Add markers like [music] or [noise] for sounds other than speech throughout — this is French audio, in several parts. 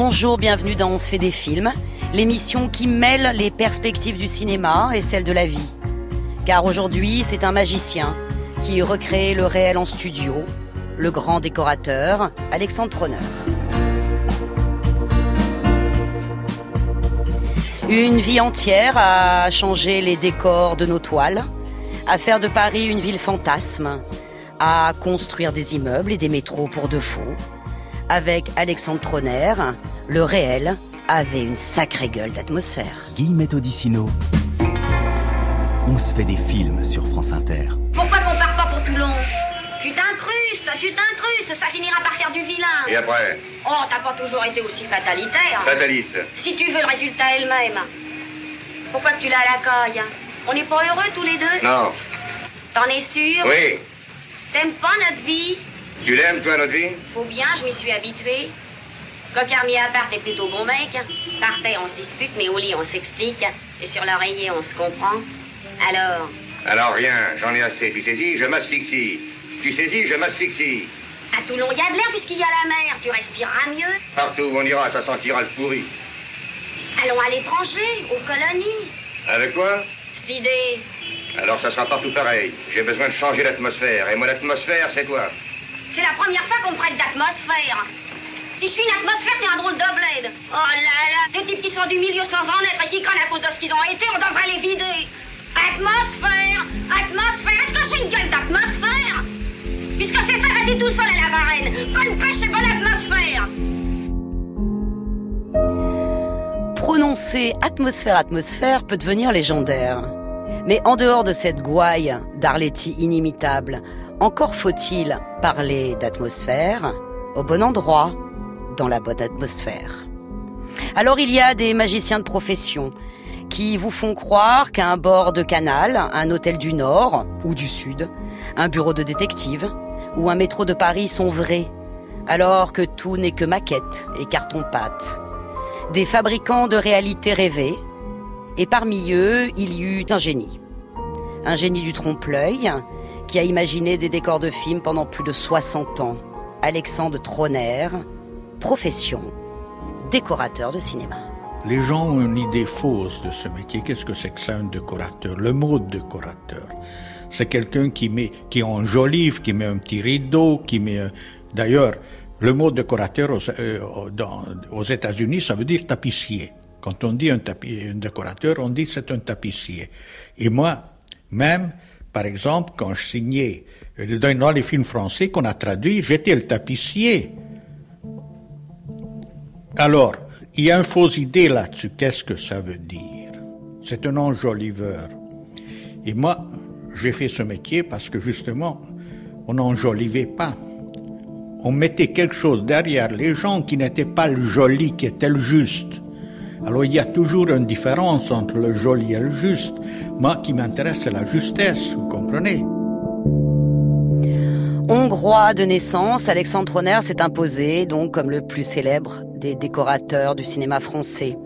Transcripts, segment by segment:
Bonjour, bienvenue dans On se fait des films, l'émission qui mêle les perspectives du cinéma et celles de la vie. Car aujourd'hui, c'est un magicien qui recrée le réel en studio, le grand décorateur Alexandre Tronner. Une vie entière à changer les décors de nos toiles, à faire de Paris une ville fantasme, à construire des immeubles et des métros pour de faux, avec Alexandre Tronner, le réel avait une sacrée gueule d'atmosphère. Guy Odissino. On se fait des films sur France Inter. Pourquoi qu'on part pas pour Toulon? Tu t'incrustes, tu t'incrustes, ça finira par faire du vilain. Et après? Oh, t'as pas toujours été aussi fatalitaire. Fataliste. Si tu veux le résultat elle-même. Pourquoi que tu l'as à la caille On n'est pas heureux tous les deux? Non. T'en es sûr? Oui. T'aimes pas notre vie? Tu l'aimes, toi, notre vie? Faut bien, je m'y suis habituée. Cocarmier à part, t'es plutôt bon mec. Par terre, on se dispute, mais au lit, on s'explique. Et sur l'oreiller, on se comprend. Alors, Alors rien, j'en ai assez. Tu saisis, je m'asphyxie. Tu saisis, je m'asphyxie. à Toulon, il y a de l'air puisqu'il y a la mer. Tu respireras mieux. Partout où on ira, ça sentira le pourri. Allons à l'étranger, aux colonies. Avec quoi? Cette idée, Alors ça sera partout pareil. J'ai besoin de changer l'atmosphère. Et moi, l'atmosphère, c'est toi. c'est la première fois qu'on me traite d'atmosphère. Je suis une atmosphère, t'es un drôle de bled. Oh là là, des types qui sont du milieu sans en être et qui crânent à cause de ce qu'ils ont été, on devrait les vider. Atmosphère, atmosphère, est-ce que j'ai une gueule d'atmosphère? Puisque c'est ça, vas-y tout seul à la varenne. Bonne pêche et bonne atmosphère. Prononcer atmosphère atmosphère peut devenir légendaire. Mais en dehors de cette gouaille d'Arletty inimitable, encore faut-il parler d'atmosphère au bon endroit, dans la bonne atmosphère. Alors il y a des magiciens de profession qui vous font croire qu'un bord de canal, un hôtel du Nord ou du Sud, un bureau de détective ou un métro de Paris sont vrais, alors que tout n'est que maquette et carton-pâte. Des fabricants de réalité rêvée, et parmi eux, il y eut un génie. Un génie du trompe-l'œil qui a imaginé des décors de films pendant plus de 60 ans. Alexandre Tronner, profession, décorateur de cinéma. Les gens ont une idée fausse de ce métier. Qu'est-ce que c'est que ça, un décorateur? Le mot décorateur, c'est quelqu'un qui met, qui enjolive, qui met un petit rideau, qui met. D'ailleurs, le mot décorateur aux, euh, aux États-Unis, ça veut dire tapissier. Quand on dit un, un décorateur, on dit c'est un tapissier. Et moi, même, par exemple, quand je signais dans les films français qu'on a traduits, j'étais le tapissier. Alors, il y a une fausse idée là-dessus. Qu'est-ce que ça veut dire? C'est un enjoliveur. Et moi, j'ai fait ce métier parce que justement, on n'enjolivait pas. On mettait quelque chose derrière les gens qui n'était pas le joli, qui était le juste. Alors il y a toujours une différence entre le joli et le juste. Moi, qui m'intéresse, c'est la justesse, vous comprenez? Hongrois de naissance, Alexandre Tronner s'est imposé donc comme le plus célèbre des décorateurs du cinéma français.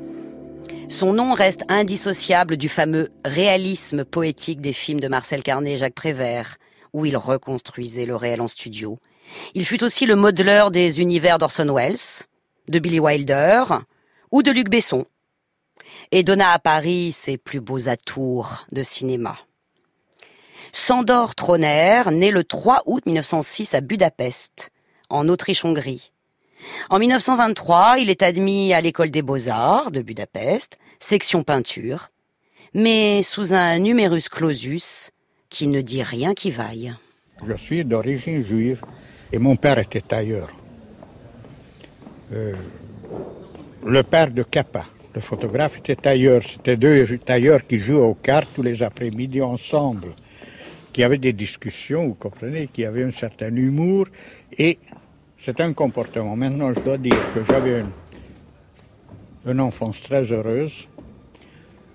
Son nom reste indissociable du fameux réalisme poétique des films de Marcel Carnet et Jacques Prévert, où il reconstruisait le réel en studio. Il fut aussi le modeleur des univers d'Orson Welles, de Billy Wilder ou de Luc Besson, et donna à Paris ses plus beaux atours de cinéma. Sandor Tronner, né le 3 août 1906 à Budapest, en Autriche-Hongrie. En 1923, il est admis à l'école des beaux-arts de Budapest, section peinture, mais sous un numerus clausus qui ne dit rien qui vaille. Je suis d'origine juive et mon père était tailleur. Euh, le père de Kappa, le photographe, était tailleur. C'était deux tailleurs qui jouaient aux cartes tous les après-midi ensemble, qui avaient des discussions, vous comprenez, qui avaient un certain humour et c'est un comportement. Maintenant, je dois dire que j'avais une, enfance très heureuse.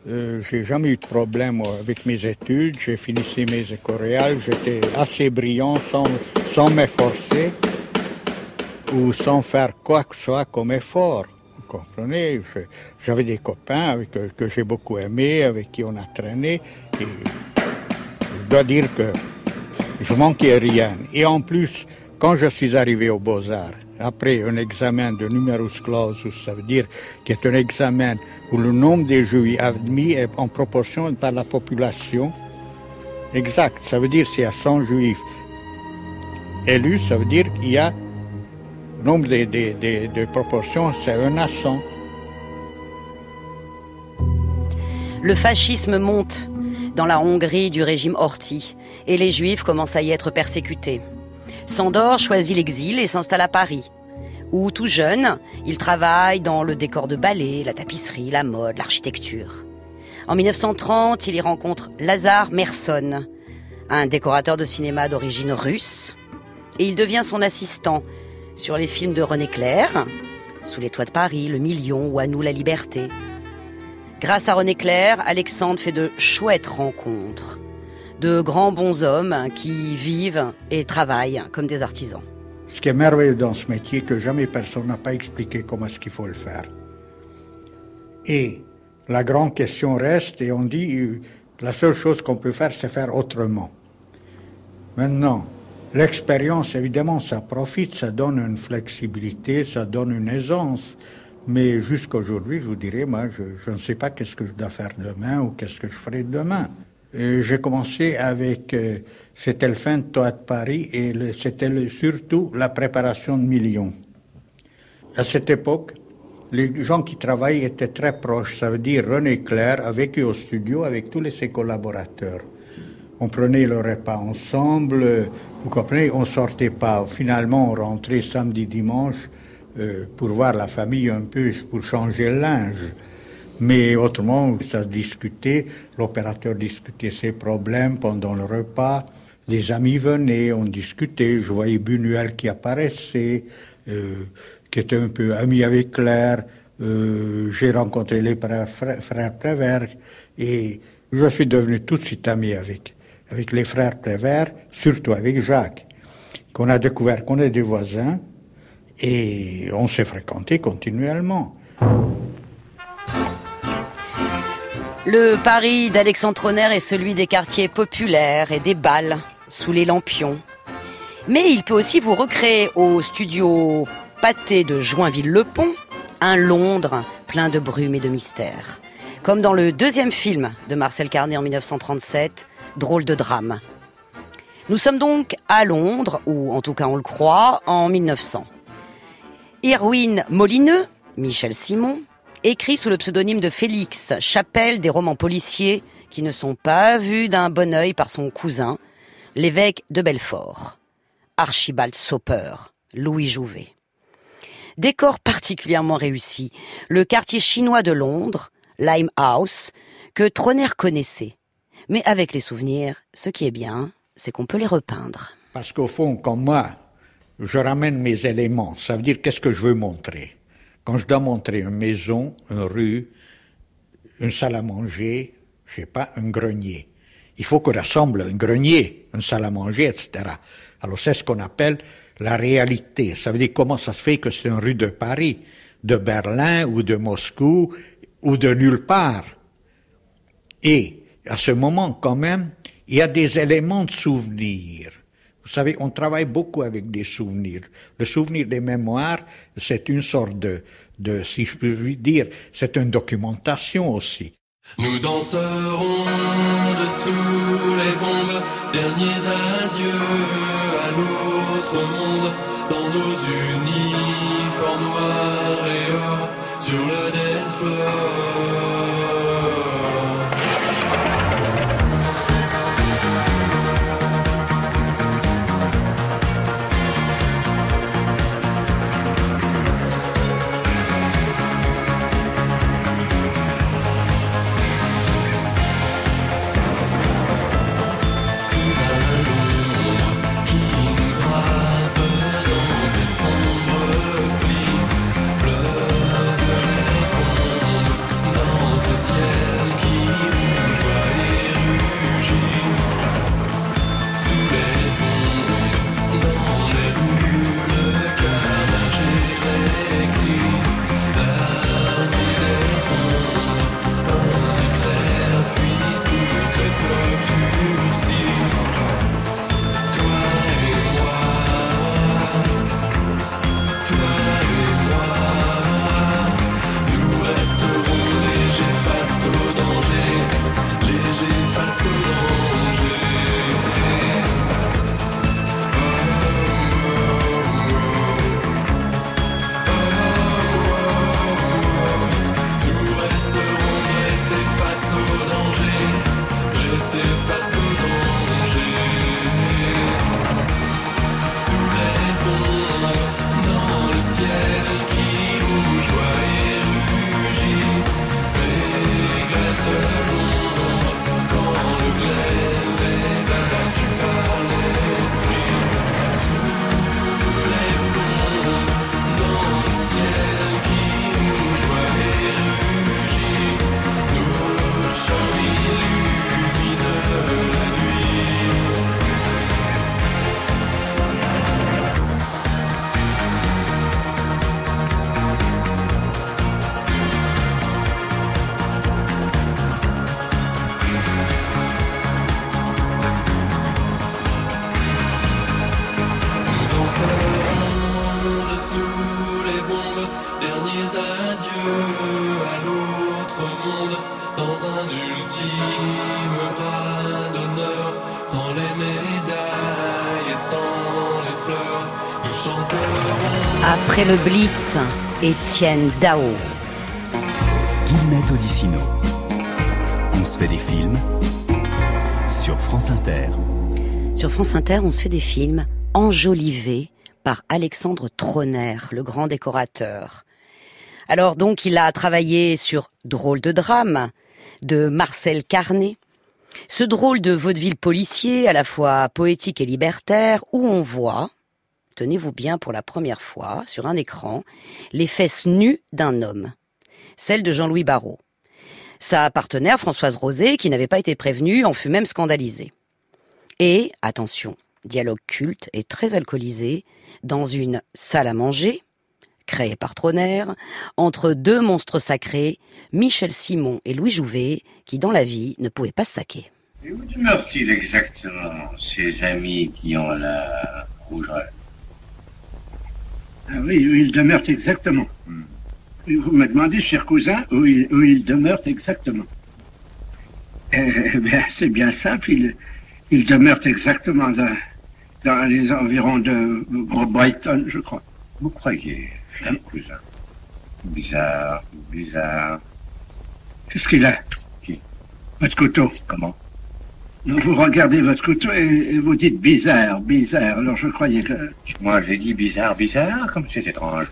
Euh, j'ai jamais eu de problème avec mes études. J'ai fini mes écoréales. J'étais assez brillant sans, sans m'efforcer ou sans faire quoi que ce soit comme effort. Vous comprenez? J'avais des copains avec, euh, que j'ai beaucoup aimés, avec qui on a traîné. Dois dire que je manquais rien. Et en plus, quand je suis arrivé aux Beaux-Arts, après un examen de numerus clausus, ça veut dire qu'il est un examen où le nombre des juifs admis est en proportion par la population. Exact, ça veut dire s'il y a 100 juifs élus, ça veut dire qu'il y a nombre de, de, de proportions, c'est 1 à 100. Le fascisme monte dans la Hongrie du régime Horthy et les juifs commencent à y être persécutés. Sandor choisit l'exil et s'installe à Paris, où tout jeune, il travaille dans le décor de ballet, la tapisserie, la mode, l'architecture. En 1930, il y rencontre Lazare Merson, un décorateur de cinéma d'origine russe, et il devient son assistant sur les films de René Clair, Sous les toits de Paris, Le Million ou À nous la liberté. Grâce à René Clair, Alexandre fait de chouettes rencontres de grands bons hommes qui vivent et travaillent comme des artisans. Ce qui est merveilleux dans ce métier, que jamais personne n'a pas expliqué comment est-ce qu'il faut le faire. Et la grande question reste, et on dit, la seule chose qu'on peut faire, c'est faire autrement. Maintenant, l'expérience, évidemment, ça profite, ça donne une flexibilité, ça donne une aisance. Mais jusqu'à aujourd'hui, je vous dirais, moi, je, ne sais pas qu'est-ce que je dois faire demain ou qu'est-ce que je ferai demain. Euh, j'ai commencé avec, euh, c'était le fin de Toit de Paris et c'était surtout la préparation de millions. À cette époque, les gens qui travaillent étaient très proches. Ça veut dire René Clair a vécu au studio avec tous ses collaborateurs. On prenait le repas ensemble, vous comprenez, on sortait pas. Finalement, on rentrait samedi, dimanche euh, pour voir la famille un peu, pour changer le linge. Mais autrement, ça discutait, l'opérateur discutait ses problèmes pendant le repas, les amis venaient, on discutait, je voyais Bunuel qui apparaissait, euh, qui était un peu ami avec Claire, euh, j'ai rencontré les frères, frères Prévert. Et je suis devenu tout de suite ami avec, avec les frères Prévert, surtout avec Jacques, qu'on a découvert qu'on est des voisins et on s'est fréquenté continuellement. Le Paris d'Alexandre Tronner est celui des quartiers populaires et des balles sous les lampions. Mais il peut aussi vous recréer au studio pâté de Joinville-le-Pont un Londres plein de brume et de mystère. Comme dans le deuxième film de Marcel Carnet en 1937, Drôle de drame. Nous sommes donc à Londres, ou en tout cas on le croit, en 1900. Irwin Molineux, Michel Simon, écrit sous le pseudonyme de Félix Chapelle des romans policiers qui ne sont pas vus d'un bon œil par son cousin, l'évêque de Belfort, Archibald Soper, Louis Jouvet. Décor particulièrement réussi, le quartier chinois de Londres, Limehouse, que Troner connaissait. Mais avec les souvenirs, ce qui est bien, c'est qu'on peut les repeindre. Parce qu'au fond, comme moi, je ramène mes éléments, ça veut dire qu'est-ce que je veux montrer? Quand je dois montrer une maison, une rue, une salle à manger, je sais pas, un grenier. Il faut qu'on rassemble un grenier, une salle à manger, etc. Alors c'est ce qu'on appelle la réalité. Ça veut dire comment ça se fait que c'est une rue de Paris, de Berlin ou de Moscou ou de nulle part? Et à ce moment, quand même, il y a des éléments de souvenir. Vous savez, on travaille beaucoup avec des souvenirs. Le souvenir des mémoires, c'est une sorte de, de, si je peux dire, c'est une documentation aussi. Nous danserons dessous les bombes, derniers adieux à l'autre monde, dans nos uniformes noirs et or, sur le dance to find Après le Blitz, Étienne Dao. Guillemette Odissino. On se fait des films sur France Inter. Sur France Inter, on se fait des films enjolivés par Alexandre Troner, le grand décorateur. Alors donc, il a travaillé sur Drôle de drame de Marcel Carnet. Ce drôle de vaudeville policier, à la fois poétique et libertaire, où on voit, tenez-vous bien pour la première fois, sur un écran, les fesses nues d'un homme. Celle de Jean-Louis Barrault. Sa partenaire, Françoise Rosé, qui n'avait pas été prévenue, en fut même scandalisée. Et, attention, dialogue culte et très alcoolisé, dans une salle à manger, créée par Troner, entre deux monstres sacrés, Michel Simon et Louis Jouvet, qui dans la vie ne pouvaient pas se saquer. Et où demeurent-ils exactement, ces amis qui ont la rougeole? Ah oui, où ils demeurent exactement. Vous me demandez, cher cousin, où ils, où ils demeurent exactement. Eh bien, c'est bien simple. Ils, ils demeurent exactement dans, dans les environs de Brighton, je crois. Vous croyez, cher cousin Bizarre, bizarre. Qu'est-ce qu'il a? Qui? Votre couteau. Comment? Vous regardez votre couteau et, et vous dites bizarre, bizarre. Alors je croyais que... Moi, j'ai dit bizarre, bizarre, comme c'est étrange.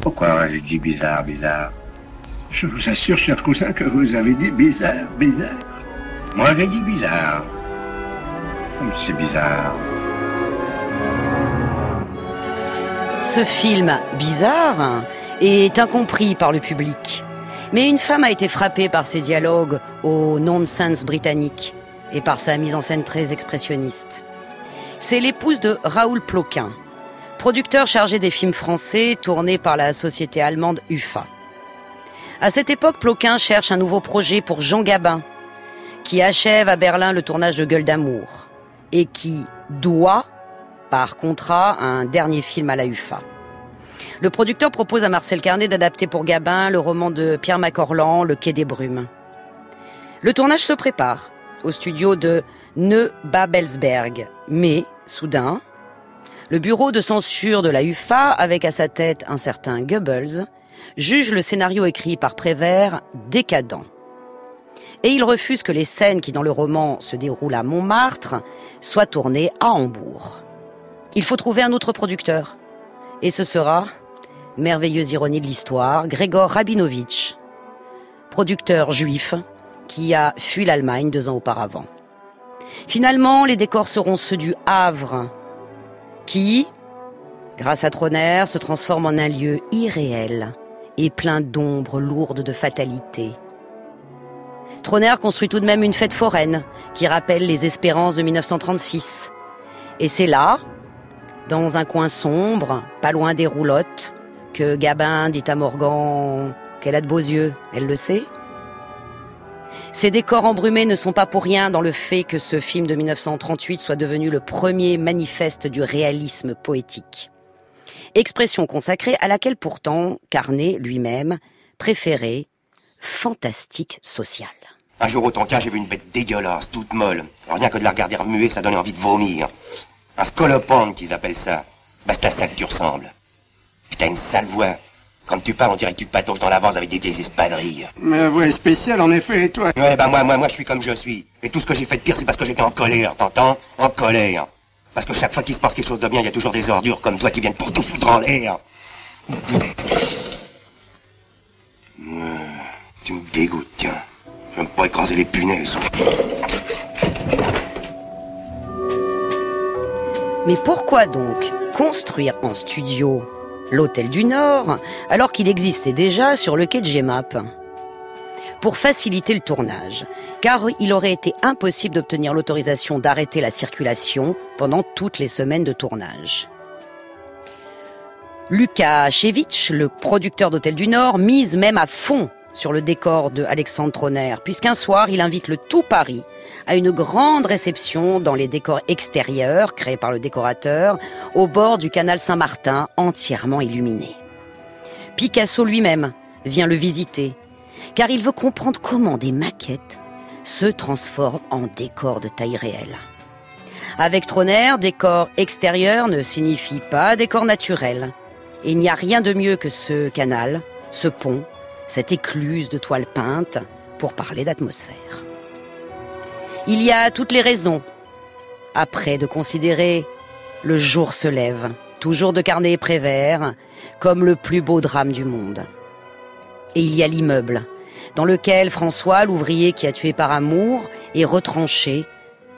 Pourquoi j'ai dit bizarre, bizarre? Je vous assure, cher cousin, que vous avez dit bizarre, bizarre. Moi, j'ai dit bizarre. Comme c'est bizarre. Ce film bizarre est incompris par le public. Mais une femme a été frappée par ses dialogues au nonsense britannique et par sa mise en scène très expressionniste. C'est l'épouse de Raoul Ploquin, producteur chargé des films français tournés par la société allemande UFA. À cette époque, Ploquin cherche un nouveau projet pour Jean Gabin, qui achève à Berlin le tournage de Gueule d'amour et qui doit, par contrat, un dernier film à la UFA. Le producteur propose à Marcel Carnet d'adapter pour Gabin le roman de Pierre Macorlan, Le Quai des Brumes. Le tournage se prépare au studio de Neubabelsberg, mais, soudain, le bureau de censure de la UFA, avec à sa tête un certain Goebbels, juge le scénario écrit par Prévert décadent. Et il refuse que les scènes qui dans le roman se déroulent à Montmartre soient tournées à Hambourg. Il faut trouver un autre producteur. Et ce sera, merveilleuse ironie de l'histoire, Grégor Rabinovitch, producteur juif qui a fui l'Allemagne deux ans auparavant. Finalement, les décors seront ceux du Havre, qui, grâce à Troner, se transforme en un lieu irréel et plein d'ombres lourdes de fatalité. Troner construit tout de même une fête foraine qui rappelle les espérances de 1936. Et c'est là, dans un coin sombre, pas loin des roulottes, que Gabin dit à Morgan qu'elle a de beaux yeux. Elle le sait Ces décors embrumés ne sont pas pour rien dans le fait que ce film de 1938 soit devenu le premier manifeste du réalisme poétique. Expression consacrée à laquelle pourtant Carnet lui-même préférait fantastique social. Un jour au Tonkin, j'ai vu une bête dégueulasse, toute molle. Rien que de la regarder remuer, ça donnait envie de vomir. Un scolopendre qu'ils appellent ça. C'est à ça que tu ressembles. T'as une sale voix. Comme tu parles, on dirait que tu patauges dans l'avance avec des vieilles espadrilles. Mais ouais, spécial en effet, et toi? Ouais, bah moi, moi, moi, je suis comme je suis. Et tout ce que j'ai fait de pire, c'est parce que j'étais en colère, t'entends? En colère. Parce que chaque fois qu'il se passe quelque chose de bien, il y a toujours des ordures comme toi qui viennent pour tout foutre en l'air. Ouais, tu me dégoûtes, tiens. Je vais me écraser les punaises. Mais pourquoi donc construire en studio? l'Hôtel du Nord alors qu'il existait déjà sur le quai de Gemap Pour faciliter le tournage, car il aurait été impossible d'obtenir l'autorisation d'arrêter la circulation pendant toutes les semaines de tournage. Lucas Chevitch, le producteur d'Hôtel du Nord, mise même à fond sur le décor de Alexandre Troner, puisqu'un soir, il invite le tout Paris à une grande réception dans les décors extérieurs créés par le décorateur, au bord du canal Saint-Martin, entièrement illuminé. Picasso lui-même vient le visiter, car il veut comprendre comment des maquettes se transforment en décors de taille réelle. Avec Troner, décor extérieur ne signifie pas décor naturel. Il n'y a rien de mieux que ce canal, ce pont, cette écluse de toile peinte pour parler d'atmosphère. Il y a toutes les raisons, après, de considérer le jour se lève, toujours de Carnet et Prévert, comme le plus beau drame du monde. Et il y a l'immeuble, dans lequel François, l'ouvrier qui a tué par amour, est retranché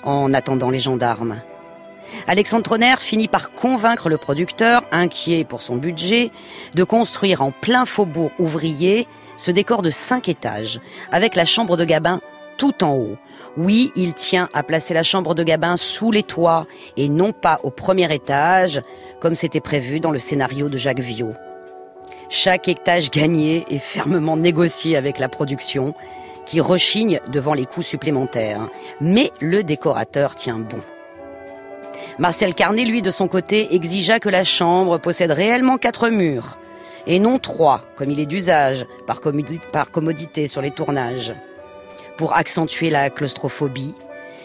en attendant les gendarmes. Alexandre Troner finit par convaincre le producteur, inquiet pour son budget, de construire en plein faubourg ouvrier ce décor de cinq étages, avec la chambre de Gabin tout en haut. Oui, il tient à placer la chambre de Gabin sous les toits et non pas au premier étage, comme c'était prévu dans le scénario de Jacques Viau. Chaque étage gagné est fermement négocié avec la production, qui rechigne devant les coûts supplémentaires. Mais le décorateur tient bon. Marcel Carnet, lui, de son côté, exigea que la chambre possède réellement quatre murs, et non trois, comme il est d'usage, par, par commodité sur les tournages, pour accentuer la claustrophobie,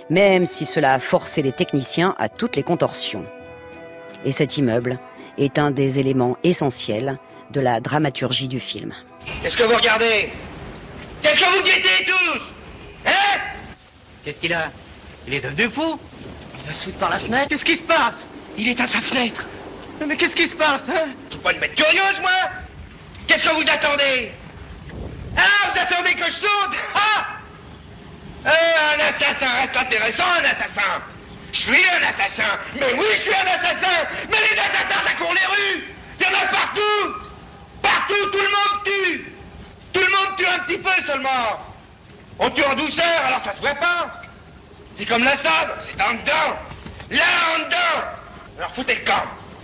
même si cela a forcé les techniciens à toutes les contorsions. Et cet immeuble est un des éléments essentiels de la dramaturgie du film. Qu'est-ce que vous regardez? Qu'est-ce que vous guettez tous? Hein? Qu'est-ce qu'il a? Il est devenu fou? Il va se foutre par la fenêtre. Qu'est-ce qui se passe? Il est à sa fenêtre Mais qu'est-ce qui se passe, hein? Je peux pas une mettre curieuse, moi. Qu'est-ce que vous attendez? Ah, vous attendez que je saute? Ah! Euh, Un assassin reste intéressant, un assassin. Je suis un assassin. Mais oui, je suis un assassin. Mais les assassins, ça court les rues. Il y en a partout. Partout, tout le monde tue. Tout le monde tue un petit peu seulement. On tue en douceur, alors ça se voit pas. C'est comme la sable, c'est en dedans. Là, en dedans. Alors foutez le camp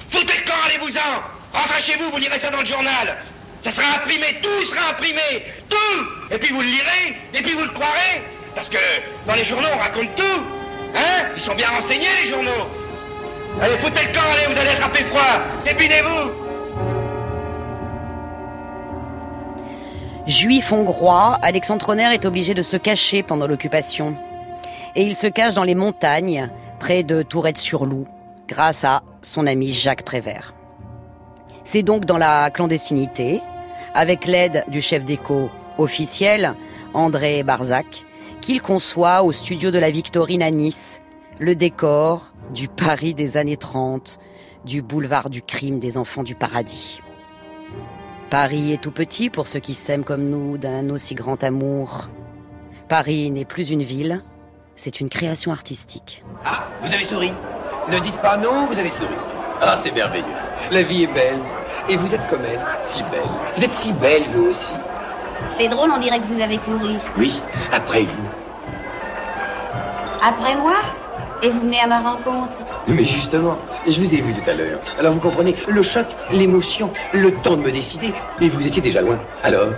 Foutez le camp, allez-vous-en. Rentrez chez vous, vous lirez ça dans le journal. Ça sera imprimé, tout sera imprimé, tout. Et puis vous le lirez, et puis vous le croirez, parce que dans les journaux on raconte tout, hein. Ils sont bien renseignés les journaux. Allez, foutez le camp, allez, vous allez attraper froid, dépinez-vous. Juif hongrois, Alexandre Troner est obligé de se cacher pendant l'occupation. Et il se cache dans les montagnes, près de Tourette-sur-Loup, grâce à son ami Jacques Prévert. C'est donc dans la clandestinité, avec l'aide du chef d'écho officiel, André Barzac, qu'il conçoit au studio de la Victorine à Nice le décor du Paris des années 30, du boulevard du crime des enfants du paradis. Paris est tout petit pour ceux qui s'aiment comme nous d'un aussi grand amour. Paris n'est plus une ville, c'est une création artistique. Ah, vous avez souri? Ne dites pas non, vous avez souri. Ah, c'est merveilleux. La vie est belle. Et vous êtes comme elle, si belle. Vous êtes si belle, vous aussi. C'est drôle, on dirait que vous avez couru. Oui, après vous. Après moi? Et vous venez à ma rencontre Mais justement, je vous ai vu tout à l'heure. Alors vous comprenez, le choc, l'émotion, le temps de me décider. Et vous étiez déjà loin. Alors?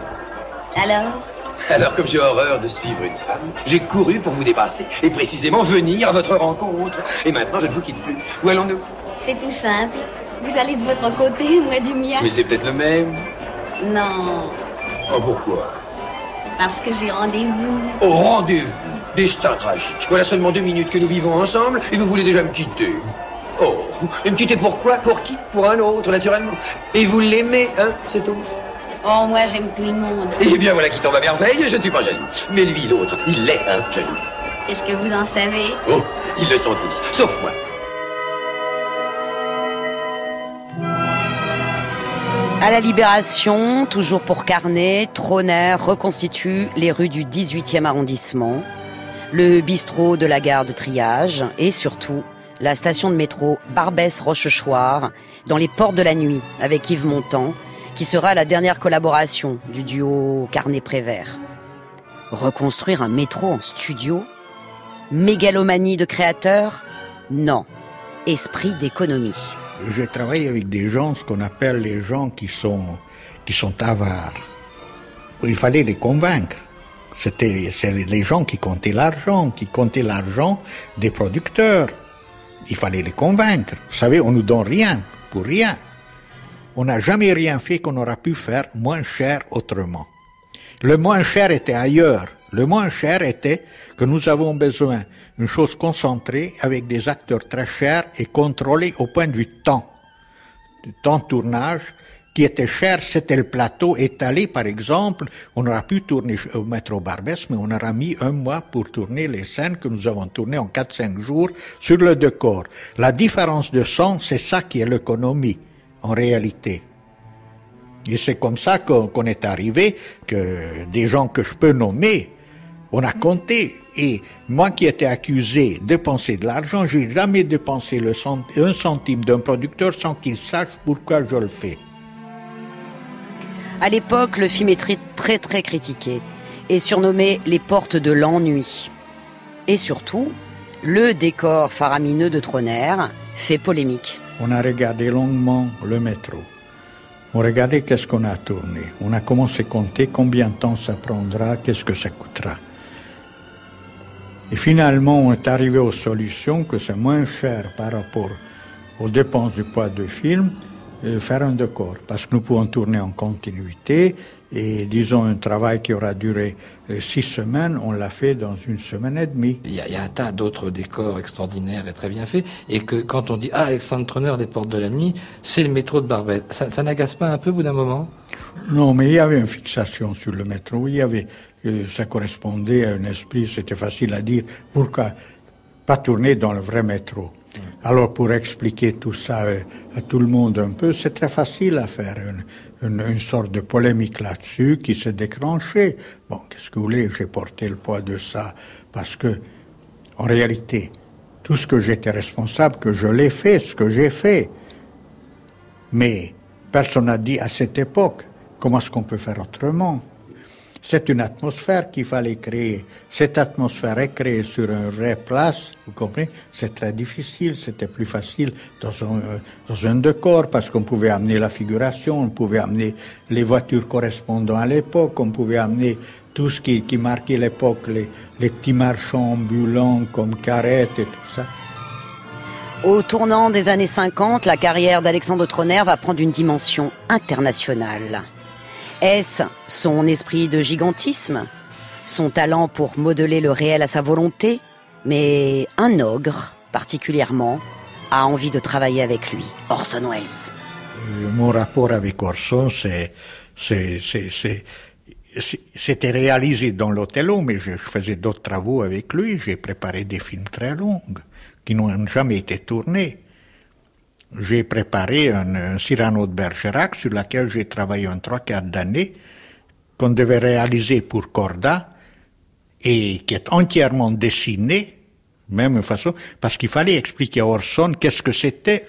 Alors? Alors comme j'ai horreur de suivre une femme, j'ai couru pour vous dépasser. Et précisément venir à votre rencontre. Et maintenant, je ne vous quitte plus. Où allons-nous? C'est tout simple. Vous allez de votre côté, moi du mien. Mais c'est peut-être le même. Non, Oh, pourquoi? Parce que j'ai rendez-vous. Au rendez-vous, destin tragique. Voilà seulement deux minutes que nous vivons ensemble et vous voulez déjà me quitter. Oh, et me quitter pourquoi Pour qui? Pour un autre, naturellement. Et vous l'aimez, hein, cet autre Oh, moi, j'aime tout le monde. Eh bien, voilà qui tombe à merveille, je ne suis pas jaloux. Mais lui, l'autre, il est un jaloux. Est-ce que vous en savez? Oh, ils le sont tous, sauf moi. À la Libération, toujours pour Carnet, Troner reconstitue les rues du 18e arrondissement, le bistrot de la gare de triage et surtout la station de métro Barbès-Rochechouart dans les portes de la nuit avec Yves Montand, qui sera la dernière collaboration du duo Carnet-Prévert. Reconstruire un métro en studio? Mégalomanie de créateur Non. Esprit d'économie. Je travaille avec des gens, ce qu'on appelle les gens qui sont, qui sont avares. Il fallait les convaincre. C'était les gens qui comptaient l'argent, qui comptaient l'argent des producteurs. Il fallait les convaincre. Vous savez, on nous donne rien pour rien. On n'a jamais rien fait qu'on aurait pu faire moins cher autrement. Le moins cher était ailleurs. Le moins cher était que nous avons besoin d'une chose concentrée avec des acteurs très chers et contrôlés au point de vue temps. Du temps de tournage qui était cher, c'était le plateau étalé, par exemple. On aurait pu tourner au métro Barbès, mais on aura mis un mois pour tourner les scènes que nous avons tournées en 4-5 jours sur le décor. La différence de son, c'est ça qui est l'économie, en réalité. Et c'est comme ça qu'on est arrivé que des gens que je peux nommer, on a compté. Et moi qui étais accusé de dépenser de l'argent, j'ai jamais dépensé un centime d'un producteur sans qu'il sache pourquoi je le fais. À l'époque, le film est très très, très critiqué et surnommé les portes de l'ennui. Et surtout, le décor faramineux de Troner fait polémique. On a regardé longuement le métro. On regardait qu'est-ce qu'on a tourné. On a commencé à compter combien de temps ça prendra, qu'est-ce que ça coûtera. Et finalement, on est arrivé aux solutions que c'est moins cher par rapport aux dépenses du poids de film euh, faire un décor. Parce que nous pouvons tourner en continuité et disons un travail qui aura duré euh, six semaines, on l'a fait dans une semaine et demie. Il y a, il y a un tas d'autres décors extraordinaires et très bien faits. Et que quand on dit Ah, Alexandre Troner, les portes de la nuit, c'est le métro de Barbès. Ça, ça n'agace pas un peu au bout d'un moment? Non, mais il y avait une fixation sur le métro. Il y avait, euh, ça correspondait à un esprit, c'était facile à dire. Pourquoi pas tourner dans le vrai métro? Alors, pour expliquer tout ça euh, à tout le monde un peu, c'est très facile à faire. Une sorte de polémique là-dessus qui s'est déclenchée. Bon, qu'est-ce que vous voulez J'ai porté le poids de ça parce que, en réalité, tout ce que j'étais responsable, que je l'ai fait, ce que j'ai fait. Mais personne n'a dit à cette époque comment est-ce qu'on peut faire autrement. C'est une atmosphère qu'il fallait créer. Cette atmosphère est créée sur une vraie place, vous comprenez? C'est très difficile, c'était plus facile dans un, décor parce qu'on pouvait amener la figuration, on pouvait amener les voitures correspondant à l'époque, on pouvait amener tout ce qui, marquait l'époque, les, les petits marchands ambulants comme Carrette et tout ça. Au tournant des années 50, la carrière d'Alexandre Troner va prendre une dimension internationale. Est-ce son esprit de gigantisme Son talent pour modeler le réel à sa volonté Mais un ogre, particulièrement, a envie de travailler avec lui, Orson Welles? Euh, mon rapport avec Orson, c'est, c'était réalisé dans l'Othello, mais je faisais d'autres travaux avec lui. J'ai préparé des films très longs qui n'ont jamais été tournés. J'ai préparé un, Cyrano de Bergerac sur lequel j'ai travaillé un trois quarts d'année qu'on devait réaliser pour Corda et qui est entièrement dessiné, même façon, parce qu'il fallait expliquer à Orson qu'est-ce que c'était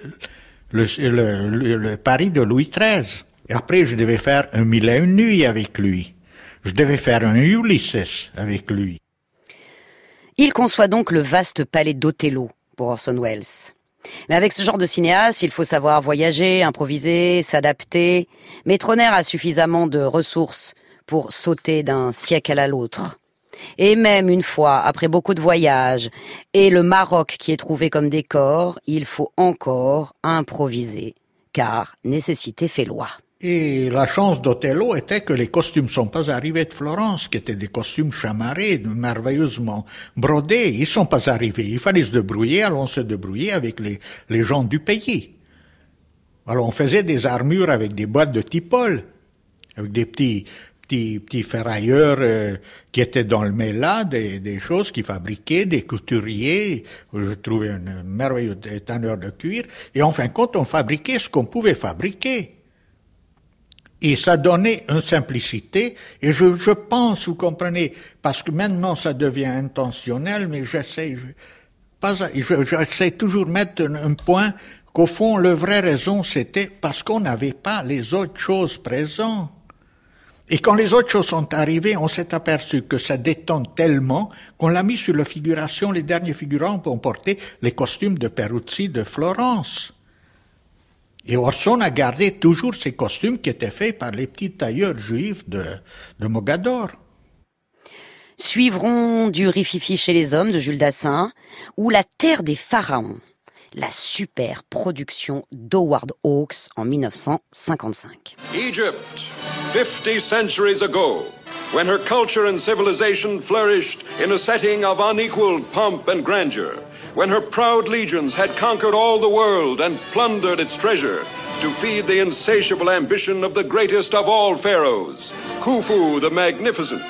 le Paris de Louis XIII. Et après, je devais faire un mille et une nuits avec lui. Je devais faire un Ulysses avec lui. Il conçoit donc le vaste palais d'Othello pour Orson Welles. Mais avec ce genre de cinéaste, il faut savoir voyager, improviser, s'adapter. Mais Troner a suffisamment de ressources pour sauter d'un siècle à l'autre. Et même une fois, après beaucoup de voyages, et le Maroc qui est trouvé comme décor, il faut encore improviser, car nécessité fait loi. Et la chance d'Othello était que les costumes ne sont pas arrivés de Florence, qui étaient des costumes chamarrés, merveilleusement brodés. Ils ne sont pas arrivés. Il fallait se débrouiller, alors on se débrouillait avec les, gens du pays. Alors on faisait des armures avec des boîtes de tipol. avec des petits petits, petits ferrailleurs euh, qui étaient dans le méla, des, des choses qui fabriquaient, des couturiers. Je trouvais un merveilleux tanneur de cuir. Et en fin de compte, on fabriquait ce qu'on pouvait fabriquer. Et ça donnait une simplicité. Et je, je pense, vous comprenez, parce que maintenant ça devient intentionnel, mais j'essaie, je, pas, je, j'essaie toujours mettre un, point qu'au fond, la vraie raison, c'était parce qu'on n'avait pas les autres choses présentes. Et quand les autres choses sont arrivées, on s'est aperçu que ça détonne tellement qu'on l'a mis sur la figuration. Les derniers figurants ont porté les costumes de Peruzzi de Florence. Et Orson a gardé toujours ces costumes qui étaient faits par les petits tailleurs juifs de, de Mogador. Suivront du rififi chez les hommes de Jules Dassin ou La Terre des Pharaons, la super production d'Howard Hawks en 1955. Egypt, 50 centuries ago, when her culture and civilization flourished in a setting of unequaled pomp and grandeur, when her proud legions had conquered all the world and plundered its treasure to feed the insatiable ambition of the greatest of all pharaohs, Khufu the Magnificent,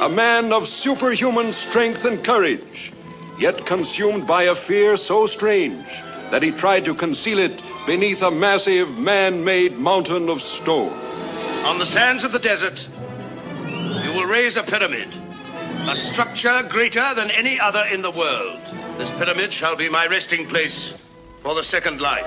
a man of superhuman strength and courage, yet consumed by a fear so strange that he tried to conceal it beneath a massive man-made mountain of stone. On the sands of the desert, you will raise a pyramid, a structure greater than any other in the world. This pyramid shall be my resting place for the second life.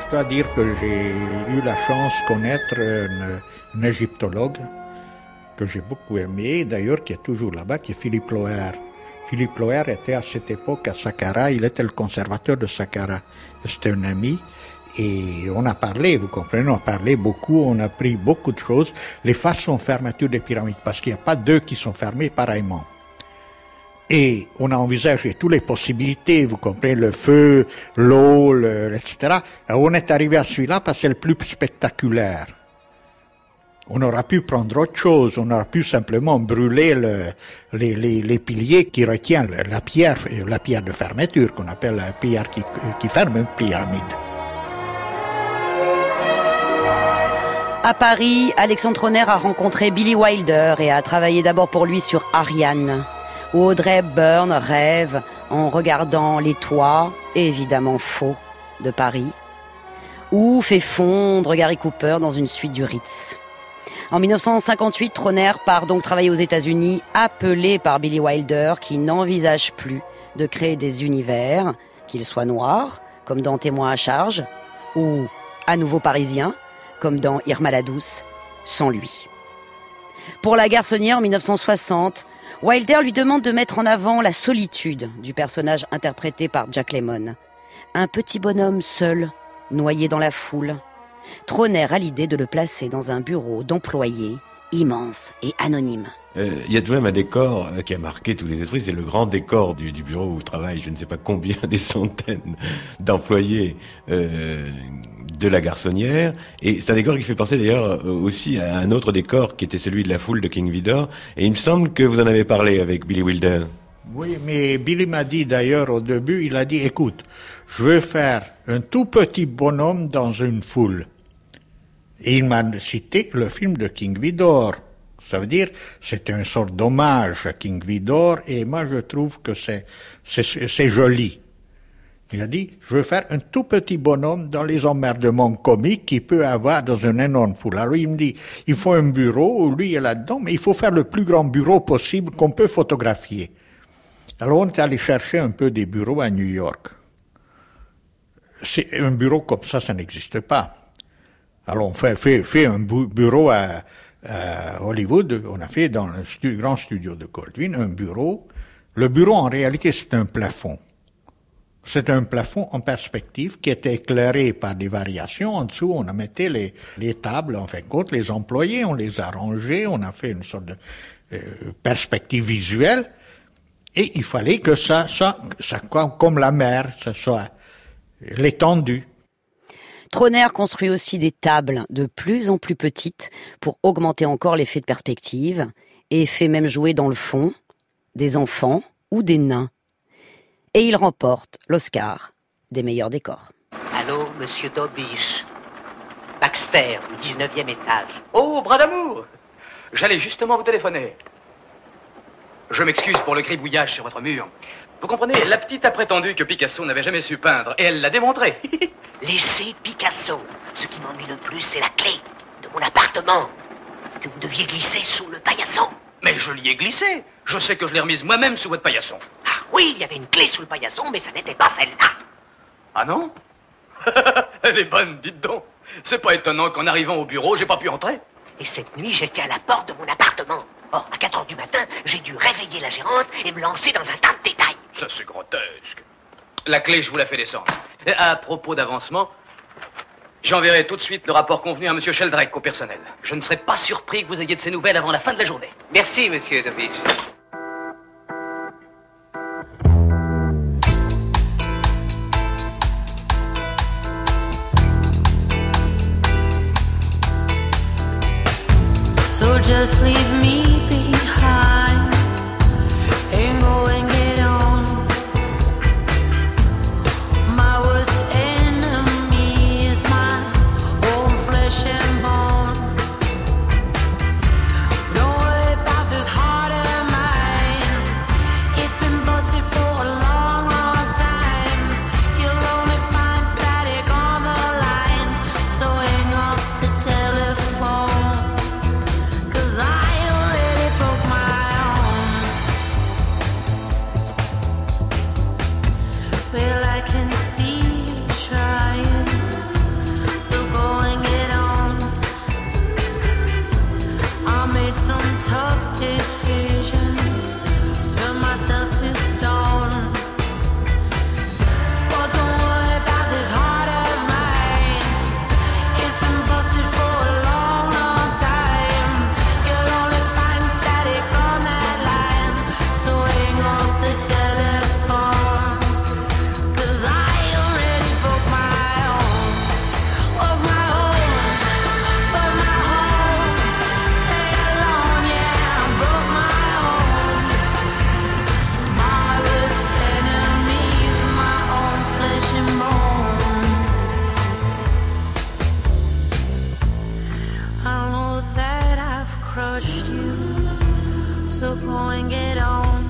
Je dois dire que j'ai eu la chance de connaître un, égyptologue que j'ai beaucoup aimé, d'ailleurs qui est toujours là-bas, qui est Philippe Loher. Philippe Loher était à cette époque à Saqqara, il était le conservateur de Saqqara. C'était un ami et on a parlé, vous comprenez, on a parlé beaucoup, on a appris beaucoup de choses. Les façons fermeture des pyramides, parce qu'il n'y a pas deux qui sont fermées pareillement. Et on a envisagé toutes les possibilités, vous comprenez, le feu, l'eau, le- etc. Et on est arrivé à celui-là parce que c'est le plus spectaculaire. On aura pu prendre autre chose, on aura pu simplement brûler le- les, piliers qui retiennent la pierre, la pierre de fermeture, qu'on appelle la pierre qui, qui ferme une pyramide. À Paris, Alexandre Ronner a rencontré Billy Wilder et a travaillé d'abord pour lui sur Ariane, où Audrey Byrne rêve en regardant les toits, évidemment faux, de Paris, ou fait fondre Gary Cooper dans une suite du Ritz. En 1958, Troner part donc travailler aux États-Unis, appelé par Billy Wilder, qui n'envisage plus de créer des univers, qu'ils soient noirs, comme dans Témoin à charge, ou à nouveau parisiens, comme dans Irma la douce, sans lui. Pour la garçonnière en 1960, Wilder lui demande de mettre en avant la solitude du personnage interprété par Jack Lemmon. Un petit bonhomme seul, noyé dans la foule. Troner a l'idée de le placer dans un bureau d'employés immense et anonyme. Euh, Il y a tout de même un décor euh, qui a marqué tous les esprits, c'est le grand décor du, du bureau où travaillent je ne sais pas combien, [laughs] des centaines d'employés euh, de la garçonnière. Et c'est un décor qui fait penser d'ailleurs aussi à un autre décor qui était celui de la foule de King Vidor. Et il me semble que vous en avez parlé avec Billy Wilder. Oui, mais Billy m'a dit d'ailleurs au début, il a dit, écoute, je veux faire un tout petit bonhomme dans une foule. Et il m'a cité le film de King Vidor. Ça veut dire, c'était une sorte d'hommage à King Vidor, et moi je trouve que c'est, c'est, joli. Il a dit, je veux faire un tout petit bonhomme dans les emmerdements comiques qu'il peut avoir dans une énorme foule. Alors il me dit, il faut un bureau lui est là-dedans, mais il faut faire le plus grand bureau possible qu'on peut photographier. Alors on est allé chercher un peu des bureaux à New York. C'est un bureau comme ça, ça n'existe pas. Alors on fait, fait, un bu- bureau à, Hollywood, on a fait dans le grand studio de Goldwyn un bureau. Le bureau en réalité c'est un plafond. C'est un plafond en perspective qui était éclairé par des variations. En dessous, on a mettait les, les tables, en fin de compte, les employés, on les a rangés, on a fait une sorte de euh, perspective visuelle. Et il fallait que ça, ça, ça comme la mer, ça soit l'étendue. Troner construit aussi des tables de plus en plus petites pour augmenter encore l'effet de perspective et fait même jouer dans le fond des enfants ou des nains. Et il remporte l'Oscar des meilleurs décors. Allô, monsieur Dobiche. Baxter, au 19e étage. Oh, bras d'amour J'allais justement vous téléphoner. Je m'excuse pour le gribouillage sur votre mur. Vous comprenez, la petite a prétendu que Picasso n'avait jamais su peindre, et elle l'a démontré. [laughs] Laissez Picasso. Ce qui m'ennuie le plus, c'est la clé de mon appartement que vous deviez glisser sous le paillasson. Mais je l'y ai glissé. Je sais que je l'ai remise moi-même sous votre paillasson. Ah oui, il y avait une clé sous le paillasson, mais ça n'était pas celle-là. Ah non? [laughs] Elle est bonne, dites donc. C'est pas étonnant qu'en arrivant au bureau, j'ai pas pu entrer. Et cette nuit, j'étais à la porte de mon appartement. Or, à 4 heures du matin, j'ai dû réveiller la gérante et me lancer dans un tas de détails. Ça, c'est grotesque. La clé, je vous la fais descendre. Et à propos d'avancement, j'enverrai tout de suite le rapport convenu à Monsieur Sheldrake au personnel. Je ne serai pas surpris que vous ayez de ces nouvelles avant la fin de la journée. Merci, monsieur Dovich. Crushed you, so go and get on.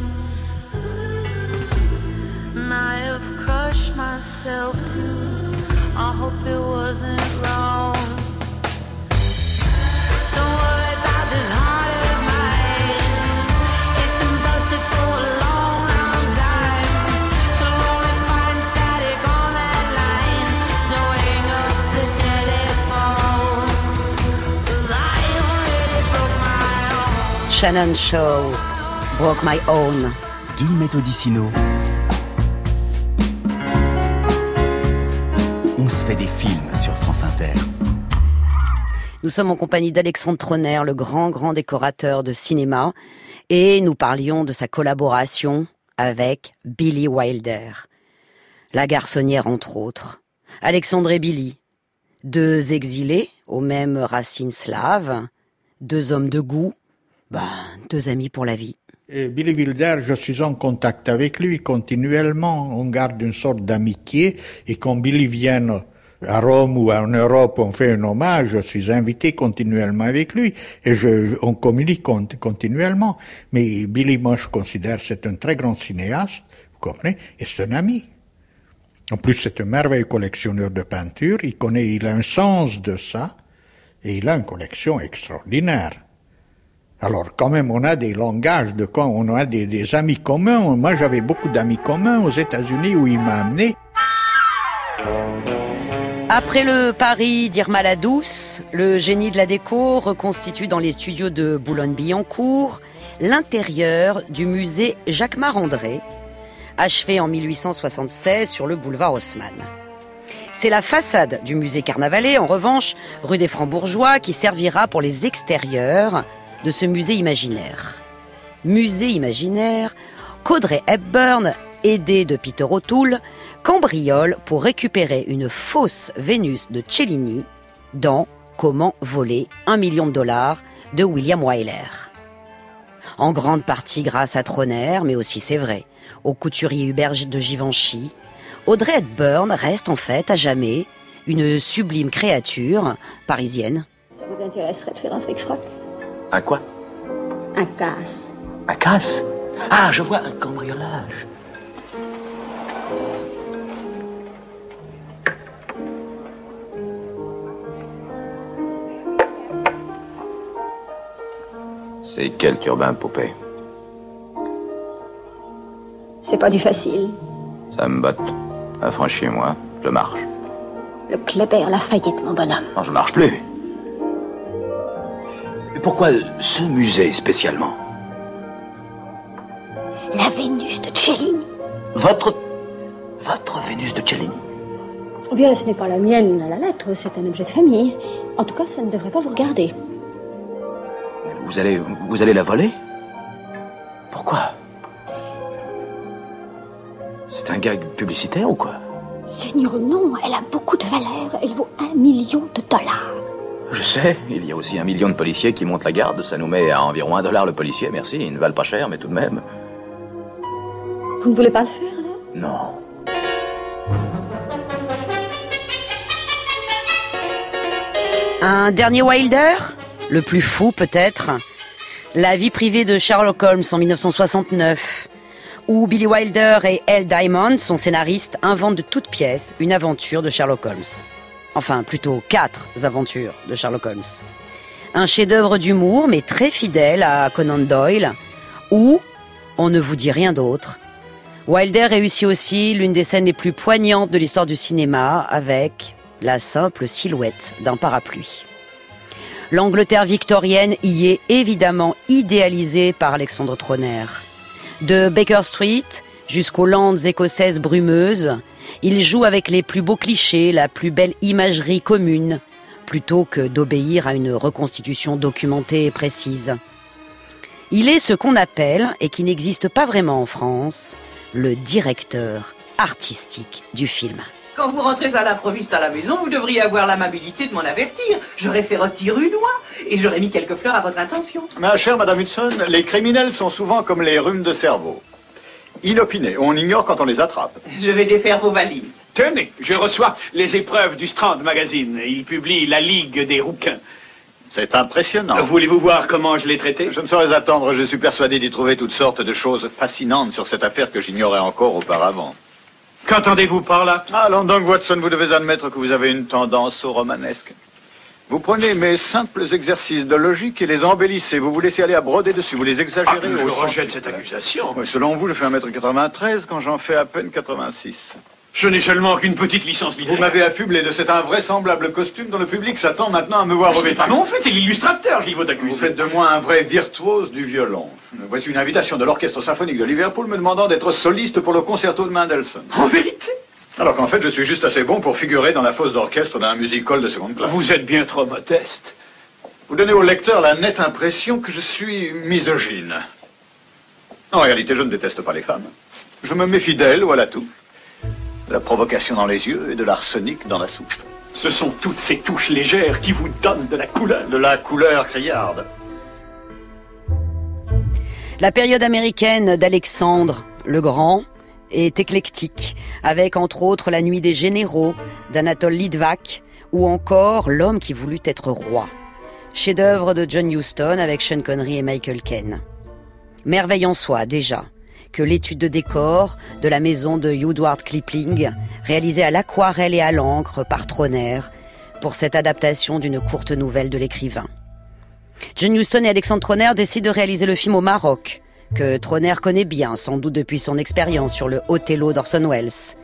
And I have crushed myself too. I hope it wasn't wrong. Shannon Shaw, Broke My Own. Guy Méthodicino. On se fait des films sur France Inter. Nous sommes en compagnie d'Alexandre Troner, le grand, grand décorateur de cinéma, et nous parlions de sa collaboration avec Billy Wilder. La garçonnière, entre autres. Alexandre et Billy. Deux exilés, aux mêmes racines slaves, deux hommes de goût, ben, deux amis pour la vie. Billy Wilder, je suis en contact avec lui continuellement. On garde une sorte d'amitié. Et quand Billy vient à Rome ou en Europe, on fait un hommage. Je suis invité continuellement avec lui. Et je, on communique con- continuellement. Mais Billy, moi, je considère c'est un très grand cinéaste. Vous comprenez? Et c'est un ami. En plus, c'est un merveilleux collectionneur de peinture. Il connaît, il a un sens de ça. Et il a une collection extraordinaire. Alors, quand même, on a des langages de quand on a des, amis communs. Moi, j'avais beaucoup d'amis communs aux États-Unis où il m'a amené. Après le Paris d'Irma la Douce, le génie de la déco reconstitue dans les studios de Boulogne-Billancourt l'intérieur du musée Jacquemart-André, achevé en 1876 sur le boulevard Haussmann. C'est la façade du musée Carnavalet, en revanche, rue des Francs-Bourgeois, qui servira pour les extérieurs de ce musée imaginaire. Musée imaginaire qu'Audrey Hepburn aidé de Peter O'Toole, cambriole pour récupérer une fausse Vénus de Cellini dans Comment voler un million de dollars de William Wyler. En grande partie grâce à Troner, mais aussi c'est vrai, au couturier Hubert de Givenchy, Audrey Hepburn reste en fait à jamais une sublime créature parisienne. Ça vous intéresserait de faire un fric-frac Un quoi? Un casse. Un casse? Ah, je vois un cambriolage. C'est quel turbin, poupée? C'est pas du facile. Ça me botte. Affranchis-moi, je marche. Le Kléber Lafayette, mon bonhomme. Non, je marche plus. Pourquoi ce musée spécialement La Vénus de Cellini. Votre. Votre Vénus de Cellini Eh bien, ce n'est pas la mienne à la lettre, c'est un objet de famille. En tout cas, ça ne devrait pas vous regarder. Vous allez. Vous allez la voler? Pourquoi? C'est un gag publicitaire ou quoi? Seigneur, non, elle a beaucoup de valeur. Elle vaut un million de dollars. Je sais, il y a aussi un million de policiers qui montent la garde. Ça nous met à environ un dollar le policier, merci. Ils ne valent pas cher, mais tout de même. Vous ne voulez pas le faire, là Non. Un dernier Wilder? Le plus fou peut-être? La vie privée de Sherlock Holmes en 1969 où Billy Wilder et Elle Diamond, son scénariste, inventent de toutes pièces une aventure de Sherlock Holmes. Enfin, plutôt quatre aventures de Sherlock Holmes. Un chef-d'œuvre d'humour, mais très fidèle à Conan Doyle, où on ne vous dit rien d'autre. Wilder réussit aussi l'une des scènes les plus poignantes de l'histoire du cinéma avec la simple silhouette d'un parapluie. L'Angleterre victorienne y est évidemment idéalisée par Alexandre Troner. De Baker Street jusqu'aux landes écossaises brumeuses, il joue avec les plus beaux clichés, la plus belle imagerie commune, plutôt que d'obéir à une reconstitution documentée et précise. Il est ce qu'on appelle, et qui n'existe pas vraiment en France, le directeur artistique du film. Quand vous rentrez à l'improviste à la maison, vous devriez avoir l'amabilité de m'en avertir. J'aurais fait retirer une oie et j'aurais mis quelques fleurs à votre intention. Ma chère Madame Hudson, les criminels sont souvent comme les rhumes de cerveau. Inopinés, on ignore quand on les attrape. Je vais défaire vos valises. Tenez, je reçois les épreuves du Strand Magazine. Il publie La Ligue des rouquins. C'est impressionnant. Voulez-vous voir comment je l'ai traité? Je ne saurais attendre, je suis persuadé d'y trouver toutes sortes de choses fascinantes sur cette affaire que j'ignorais encore auparavant. Qu'entendez-vous par là? Allons donc, Watson, vous devez admettre que vous avez une tendance au romanesque. Vous prenez mes simples exercices de logique et les embellissez. Vous vous laissez aller à broder dessus, vous les exagérez. Ah, je au rejette cette accusation. Oui, selon vous, je fais 1m93 quand j'en fais à peine 86. Je n'ai seulement qu'une petite licence Vous littéraire. m'avez affublé de cet invraisemblable costume dont le public s'attend maintenant à me voir revêtu. pas mon fait, c'est l'illustrateur qui vous accuse. Vous faites de moi un vrai virtuose du violon. Voici une invitation de l'Orchestre symphonique de Liverpool me demandant d'être soliste pour le concerto de Mendelssohn. En vérité? Alors qu'en fait, je suis juste assez bon pour figurer dans la fosse d'orchestre d'un music-hall de seconde classe. Vous êtes bien trop modeste. Vous donnez au lecteur la nette impression que je suis misogyne. En réalité, je ne déteste pas les femmes. Je me méfie d'elles, voilà tout. De la provocation dans les yeux et de l'arsenic dans la soupe. Ce sont toutes ces touches légères qui vous donnent de la couleur. De la couleur criarde. La période américaine d'Alexandre le Grand est éclectique, avec entre autres La Nuit des Généraux d'Anatole Litvak ou encore L'homme qui voulut être roi, chef-d'œuvre de John Huston avec Sean Connery et Michael Caine. Merveille en soi déjà que l'étude de décor de la maison de Woodward Kipling, réalisée à l'aquarelle et à l'encre par Troner, pour cette adaptation d'une courte nouvelle de l'écrivain. John Huston et Alexandre Troner décident de réaliser le film au Maroc, que Troner connaît bien, sans doute depuis son expérience sur le Othello d'Orson Welles.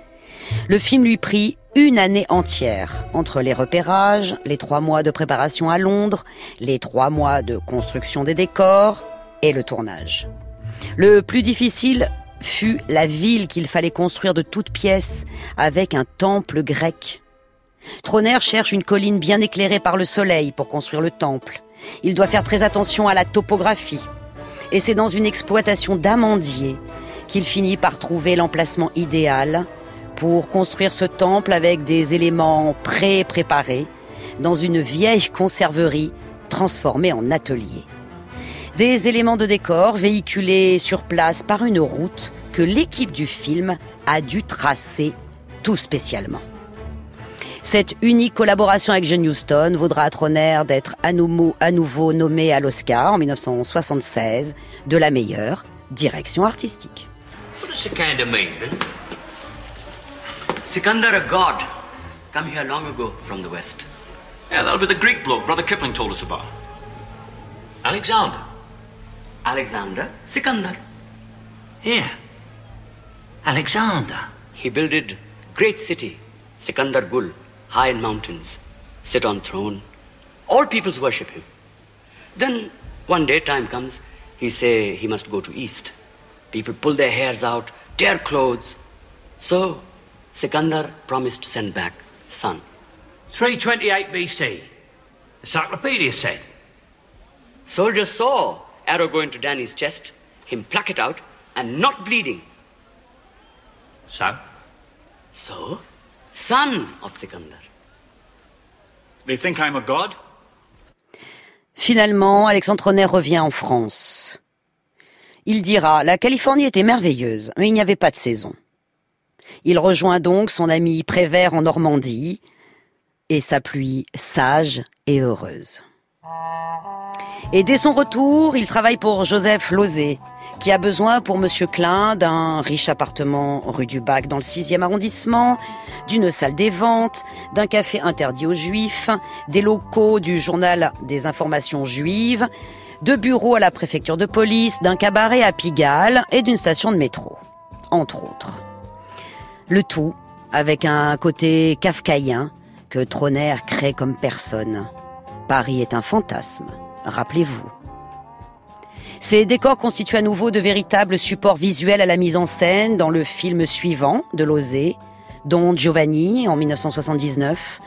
Le film lui prit une année entière, entre les repérages, les trois mois de préparation à Londres, les trois mois de construction des décors et le tournage. Le plus difficile fut la ville qu'il fallait construire de toutes pièces avec un temple grec. Troner cherche une colline bien éclairée par le soleil pour construire le temple. Il doit faire très attention à la topographie. Et c'est dans une exploitation d'amandiers qu'il finit par trouver l'emplacement idéal pour construire ce temple avec des éléments pré-préparés dans une vieille conserverie transformée en atelier. Des éléments de décor véhiculés sur place par une route que l'équipe du film a dû tracer tout spécialement. Cette unique collaboration avec John Huston vaudra à Troner d'être à, nouveau- à nouveau nommé à l'Oscar en 1976 de la meilleure direction artistique. What does Sikandar a god, come here long ago from the west. Yeah, that'll be the Greek bloke Brother Kipling told us about. Alexander. Alexander Sikandar. Here. Alexander. He builded great city, Sikandar Gul, high in mountains, sit on throne. All peoples worship him. Then one day time comes, he say he must go to east. People pull their hairs out, tear clothes. So Sikandar promised to send back son. 328 BC. Encyclopedia said. Soldiers saw arrow go into Danny's chest, him pluck it out, and not bleeding. So? So, son of Sikandar. They think I'm a god? Finalement, Alexandre Troner revient en France. Il dira La Californie était merveilleuse, mais il n'y avait pas de saison. Il rejoint donc son ami Prévert en Normandie et sa pluie sage et heureuse. Et dès son retour, il travaille pour Joseph Lozé, qui a besoin pour Monsieur Klein d'un riche appartement rue du Bac dans le 6e arrondissement, d'une salle des ventes, d'un café interdit aux juifs, des locaux du journal des informations juives, de bureaux à la préfecture de police, d'un cabaret à Pigalle et d'une station de métro, entre autres. Le tout avec un côté kafkaïen que Troner crée comme personne. Paris est un fantasme, rappelez-vous. Ces décors constituent à nouveau de véritables supports visuels à la mise en scène dans le film suivant de Lozé, Don Giovanni en 1979,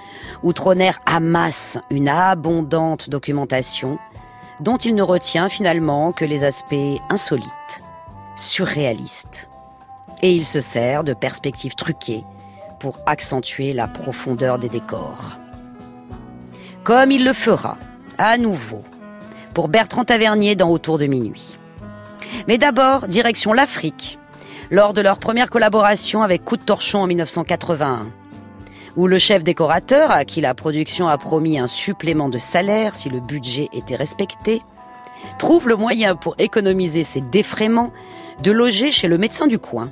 où Troner amasse une abondante documentation dont il ne retient finalement que les aspects insolites, surréalistes. Et il se sert de perspectives truquées pour accentuer la profondeur des décors. Comme il le fera, à nouveau, pour Bertrand Tavernier dans Autour de minuit. Mais d'abord, direction l'Afrique, lors de leur première collaboration avec Coup de Torchon en 1981, où le chef décorateur, à qui la production a promis un supplément de salaire si le budget était respecté, trouve le moyen pour économiser ses défraiements de loger chez le médecin du coin,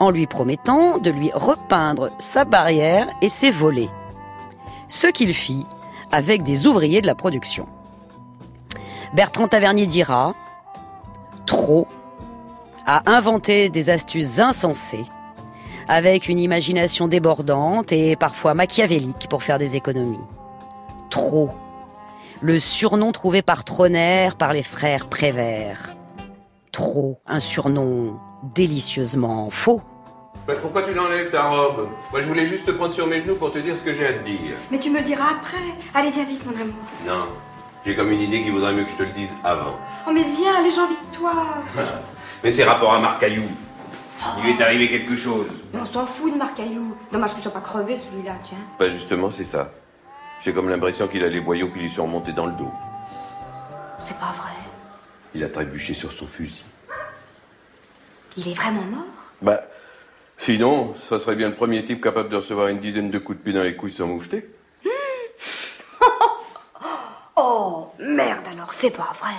en lui promettant de lui repeindre sa barrière et ses volets. Ce qu'il fit avec des ouvriers de la production. Bertrand Tavernier dira Trop a inventé des astuces insensées, avec une imagination débordante et parfois machiavélique pour faire des économies. Trop. Le surnom trouvé par Troner par les frères Prévert. Trop. Un surnom délicieusement faux. Pourquoi tu l'enlèves ta robe? Moi je voulais juste te prendre sur mes genoux pour te dire ce que j'ai à te dire. Mais tu me le diras après. Allez, viens vite, mon amour. Non, j'ai comme une idée qu'il vaudrait mieux que je te le dise avant. Oh, mais viens, allez, j'ai envie de toi. [laughs] Mais c'est rapport à Marcaillou. Il lui est arrivé quelque chose. Mais on s'en fout de Marcaillou. Dommage qu'il soit pas crevé, celui-là, tiens. Bah justement c'est ça. J'ai comme l'impression qu'il a les boyaux qui lui sont remontés dans le dos. C'est pas vrai. Il a trébuché sur son fusil. Il est vraiment mort? Bah, sinon, ça serait bien le premier type capable de recevoir une dizaine de coups de pied dans les couilles sans moufter. [laughs] Oh, merde alors, c'est pas vrai.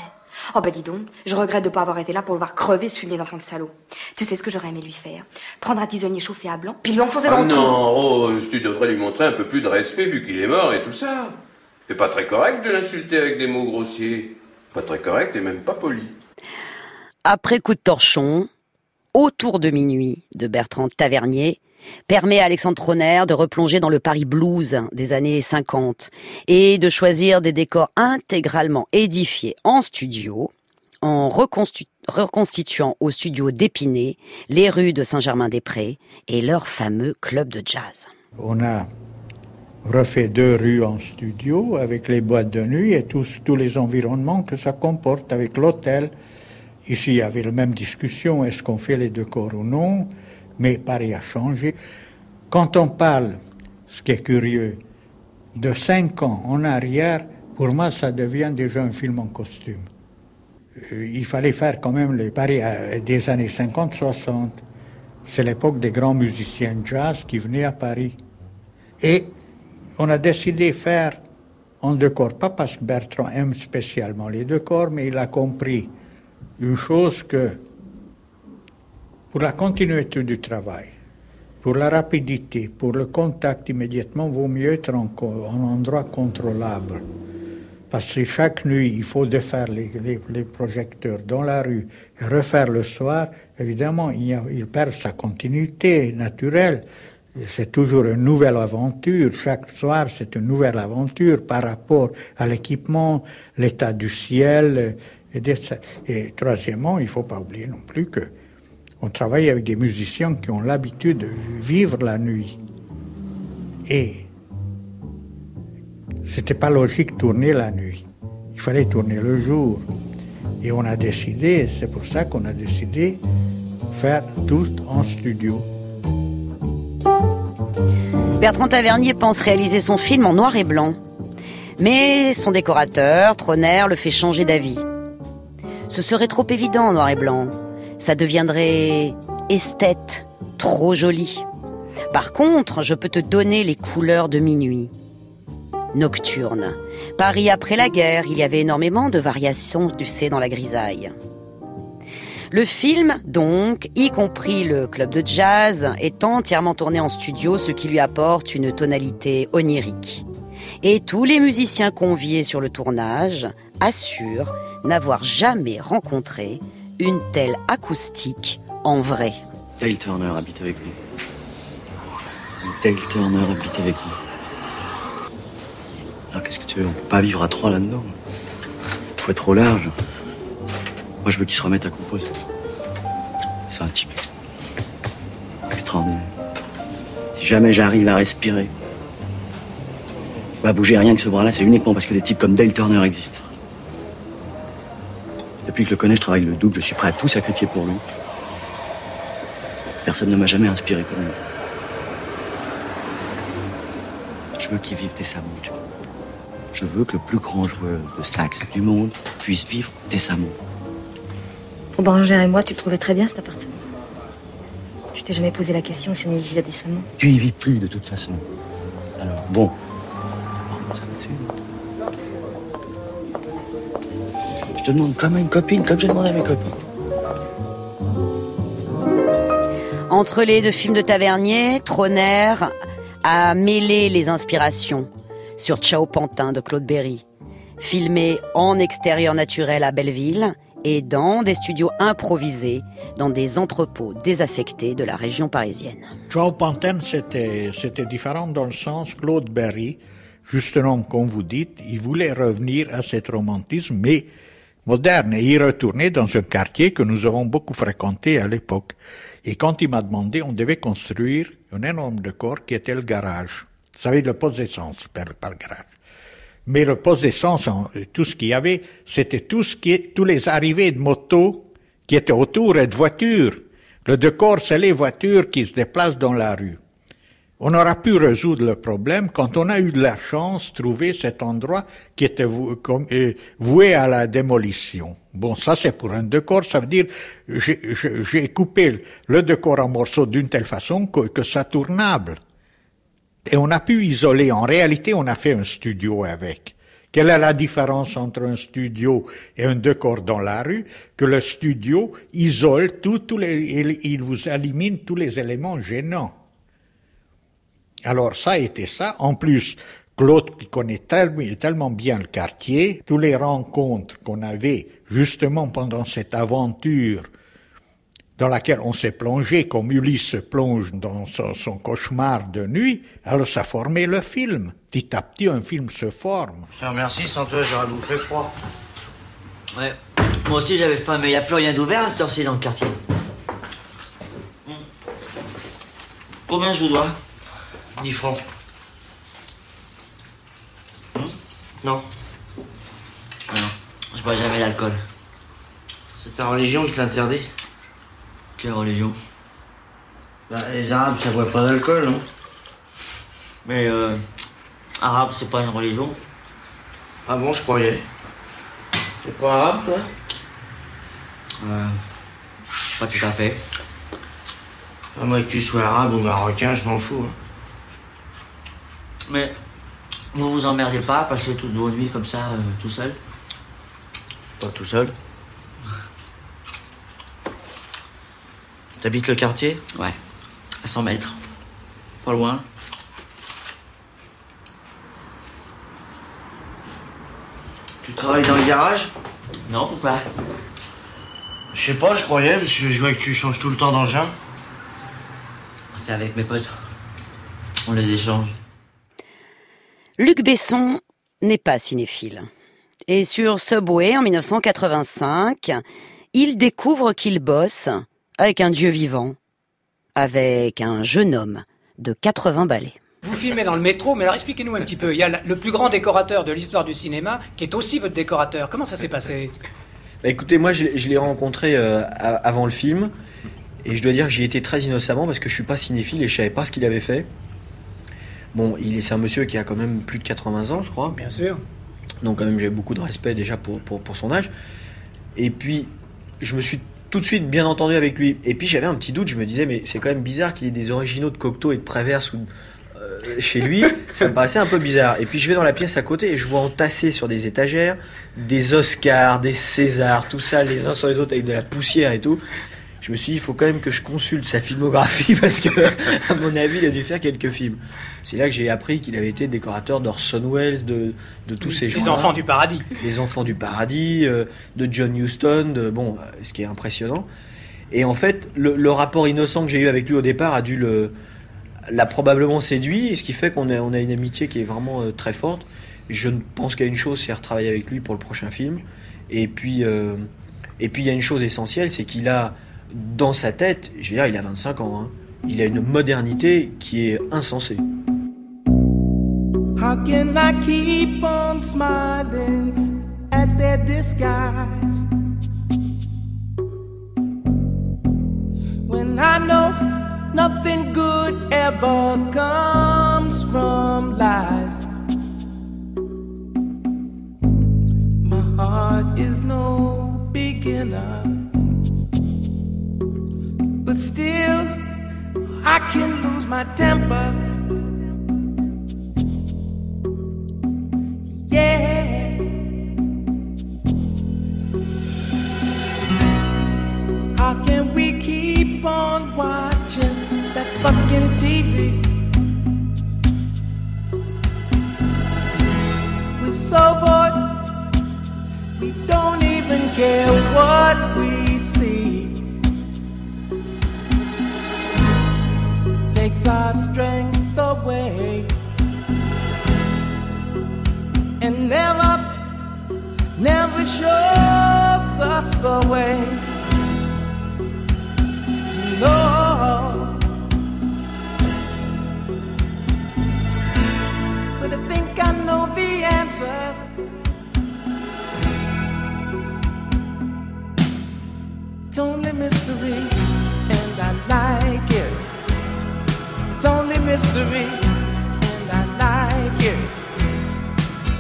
Oh bah dis donc, je regrette de pas avoir été là pour le voir crever ce fumier d'enfant de salaud. Tu sais ce que j'aurais aimé lui faire? Prendre un tisonnier chauffé à blanc, puis lui enfoncer dans Ah le trou. non, oh, tu devrais lui montrer un peu plus de respect vu qu'il est mort et tout ça. C'est pas très correct de l'insulter avec des mots grossiers. Pas très correct et même pas poli. Après coup de torchon, autour de minuit de Bertrand Tavernier permet à Alexandre Troner de replonger dans le Paris blues des années 50 et de choisir des décors intégralement édifiés en studio en reconstitu- reconstituant au studio d'Épinay les rues de Saint-Germain-des-Prés et leur fameux club de jazz. On a refait deux rues en studio avec les boîtes de nuit et tous, tous les environnements que ça comporte avec l'hôtel Ici, il y avait la même discussion, est-ce qu'on fait les deux corps ou non, mais Paris a changé. Quand on parle, ce qui est curieux, de cinq ans en arrière, pour moi, ça devient déjà un film en costume. Euh, Il fallait faire quand même les Paris euh, des années 50-60. C'est l'époque des grands musiciens jazz qui venaient à Paris. Et on a décidé de faire en deux corps, pas parce que Bertrand aime spécialement les deux corps, mais il a compris une chose que pour la continuité du travail, pour la rapidité, pour le contact immédiatement, vaut mieux être en, en endroit contrôlable. Parce que chaque nuit, il faut défaire les, projecteurs dans la rue et refaire le soir. Évidemment, il, perd sa continuité naturelle. C'est toujours une nouvelle aventure. Chaque soir, c'est une nouvelle aventure par rapport à l'équipement, l'état du ciel. et troisièmement, il ne faut pas oublier non plus que on travaille avec des musiciens qui ont l'habitude de vivre la nuit. Et c'était pas logique tourner la nuit. Il fallait tourner le jour. Et on a décidé, c'est pour ça qu'on a décidé faire tout en studio. Bertrand Tavernier pense réaliser son film en noir et blanc. Mais son décorateur, Troner, le fait changer d'avis. Ce serait trop évident en noir et blanc. Ça deviendrait esthète, trop joli. Par contre, je peux te donner les couleurs de minuit. Nocturne. Paris après la guerre, il y avait énormément de variations, tu sais, dans la grisaille. Le film, donc, y compris le club de jazz, est entièrement tourné en studio, ce qui lui apporte une tonalité onirique. Et tous les musiciens conviés sur le tournage assurent n'avoir jamais rencontré une telle acoustique en vrai. Dale Turner habite avec nous. Dale Turner habite avec nous. Alors qu'est-ce que tu veux On peut pas vivre à trois là-dedans. Faut être large. Moi je veux qu'il se remette à composer. C'est un type ex- extraordinaire. Si jamais j'arrive à respirer, à bouger rien que ce bras-là, c'est uniquement parce que des types comme Dale Turner existent. Depuis que je le connais, je travaille le double, je suis prêt à tout sacrifier pour lui. Personne ne m'a jamais inspiré comme lui. Je veux qu'il vive décemment, tu vois. Je veux que le plus grand joueur de sax du monde puisse vivre décemment. Pour Bérangère et moi, tu le trouvais très bien cet appartement. Tu t'es jamais posé la question si on y vivait décemment Tu y vis plus de toute façon. Alors, bon. Va ça te demande comme à une copine, comme j'ai demandé à mes copains. Entre les deux films de Tavernier, Troner a mêlé les inspirations sur Ciao Pantin de Claude Berry, filmé en extérieur naturel à Belleville et dans des studios improvisés dans des entrepôts désaffectés de la région parisienne. Joe Pantin, c'était c'était différent dans le sens Claude Berry, justement, comme vous dites, il voulait revenir à cet romantisme, mais moderne, et y retourner dans un quartier que nous avons beaucoup fréquenté à l'époque. Et quand il m'a demandé, on devait construire un énorme décor qui était le garage. Vous savez, le poste d'essence par, par garage. Mais le poste d'essence, en- tout ce qu'il y avait, c'était tout ce qui tous les arrivées de motos qui étaient autour et de voitures. Le décor, c'est les voitures qui se déplacent dans la rue. On aura pu résoudre le problème quand on a eu de la chance de trouver cet endroit qui était euh, voué à la démolition. Bon, ça c'est pour un décor, ça veut dire j'ai- coupé le décor en morceaux d'une telle façon que, ça tournable. Et on a pu isoler. En réalité, on a fait un studio avec. Quelle est la différence entre un studio et un décor dans la rue? Que le studio isole tout, tous les, il vous élimine tous les éléments gênants. Alors ça a été ça. En plus, Claude qui connaît tellement, tellement bien le quartier, tous les rencontres qu'on avait justement pendant cette aventure dans laquelle on s'est plongé comme Ulysse se plonge dans son, son cauchemar de nuit, alors ça formait le film. Petit à petit, un film se forme. Je te remercie, sans toi, j'aurais bouffé froid. Ouais. Moi aussi j'avais faim, mais y a plus rien d'ouvert à cette heure-ci dans le quartier. Hmm. Combien je vous dois? 10 francs. Non. Ah non, je bois jamais d'alcool. C'est ta religion qui l'interdit Quelle religion? Bah, les Arabes, ça boit pas d'alcool, non? Mais, euh. Arabe, c'est pas une religion? Ah bon, je croyais. T'es pas arabe, toi? Euh. Pas tout à fait. À moins que tu sois arabe ou marocain, je m'en fous. hein. Mais. Vous vous emmerdez pas à passer toute vos nuits comme ça, euh, tout seul Pas tout seul. T'habites le quartier Ouais. À 100 mètres. Pas loin. Tu travailles dans le garage? Non, pourquoi? Je sais pas, je croyais, parce que je vois que tu changes tout le temps d'engin. C'est avec mes potes. On les échange. Luc Besson n'est pas cinéphile. Et sur Subway en 1985, il découvre qu'il bosse avec un dieu vivant, avec un jeune homme de 80 balais. Vous filmez dans le métro, mais alors expliquez-nous un petit peu. Il y a le plus grand décorateur de l'histoire du cinéma qui est aussi votre décorateur. Comment ça s'est passé? Bah, écoutez, moi je, l'ai- je l'ai rencontré euh, avant le film et je dois dire que j'y étais très innocemment parce que je suis pas cinéphile et je savais pas ce qu'il avait fait. Bon, il est, c'est un monsieur qui a quand même plus de 80 ans, je crois. Bien sûr. Donc quand même j'ai beaucoup de respect déjà pour, pour, pour son âge. Et puis je me suis tout de suite bien entendu avec lui. Et puis j'avais un petit doute, je me disais mais c'est quand même bizarre qu'il y ait des originaux de Cocteau et de Prévert sous, euh, chez lui. [laughs] Ça me paraissait un peu bizarre. Et puis je vais dans la pièce à côté et je vois entassés sur des étagères des Oscars, des Césars, tout ça les uns sur les autres avec de la poussière et tout. Je me suis dit, il faut quand même que je consulte sa filmographie [laughs] parce que, à mon avis, il a dû faire quelques films. C'est là que j'ai appris qu'il avait été décorateur d'Orson Welles, de, de tous ces gens. Les enfants du paradis. Les enfants du paradis, euh, de John Huston, de, bon, euh, ce qui est impressionnant. Et en fait, le, le rapport innocent que j'ai eu avec lui au départ a dû le, l'a probablement séduit, ce qui fait qu'on a, on a une amitié qui est vraiment euh, très forte. Je ne pense qu'à une chose, c'est retravailler avec lui pour le prochain film. Et puis, euh, et puis il y a une chose essentielle, c'est qu'il a dans sa tête, je veux dire, il a 25 ans, hein, il a une modernité qui est insensée. How can I keep on smiling at their disguise when I know nothing good ever comes from lies? My heart is no beginner, but still I can lose my temper. Watching that fucking TV? We're so bored, we don't even care what we see. Takes our strength away and never, never shows us the way. No, but I think I know the answer. It's only mystery, and I like it. It's only mystery, and I like it.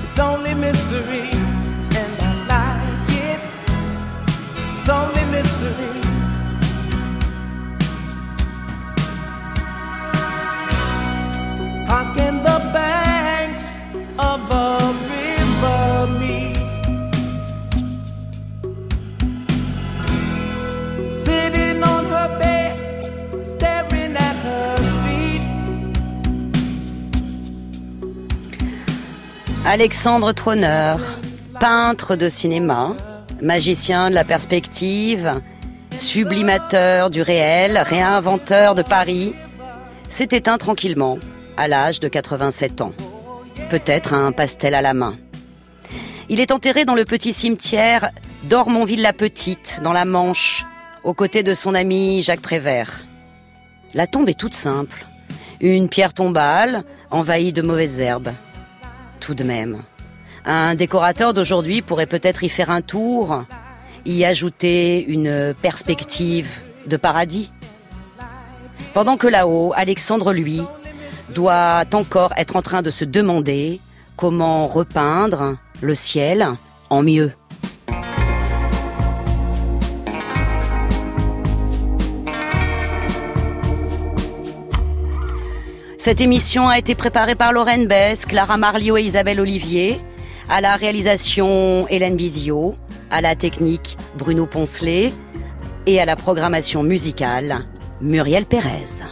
It's only mystery, and I like it. It's only mystery. Alexandre Troneur, peintre de cinéma, magicien de la perspective, sublimateur du réel, réinventeur de Paris, s'est éteint tranquillement à l'âge de 87 ans. Peut-être un pastel à la main. Il est enterré dans le petit cimetière d'Ormonville-la-Petite, dans la Manche, aux côtés de son ami Jacques Prévert. La tombe est toute simple. Une pierre tombale envahie de mauvaises herbes. Tout de même. Un décorateur d'aujourd'hui pourrait peut-être y faire un tour, y ajouter une perspective de paradis. Pendant que là-haut, Alexandre, lui, doit encore être en train de se demander comment repeindre le ciel en mieux. Cette émission a été préparée par Lorraine Bess, Clara Marliot et Isabelle Olivier. À la réalisation, Hélène Bizio. À la technique, Bruno Poncelet. Et à la programmation musicale, Muriel Pérez.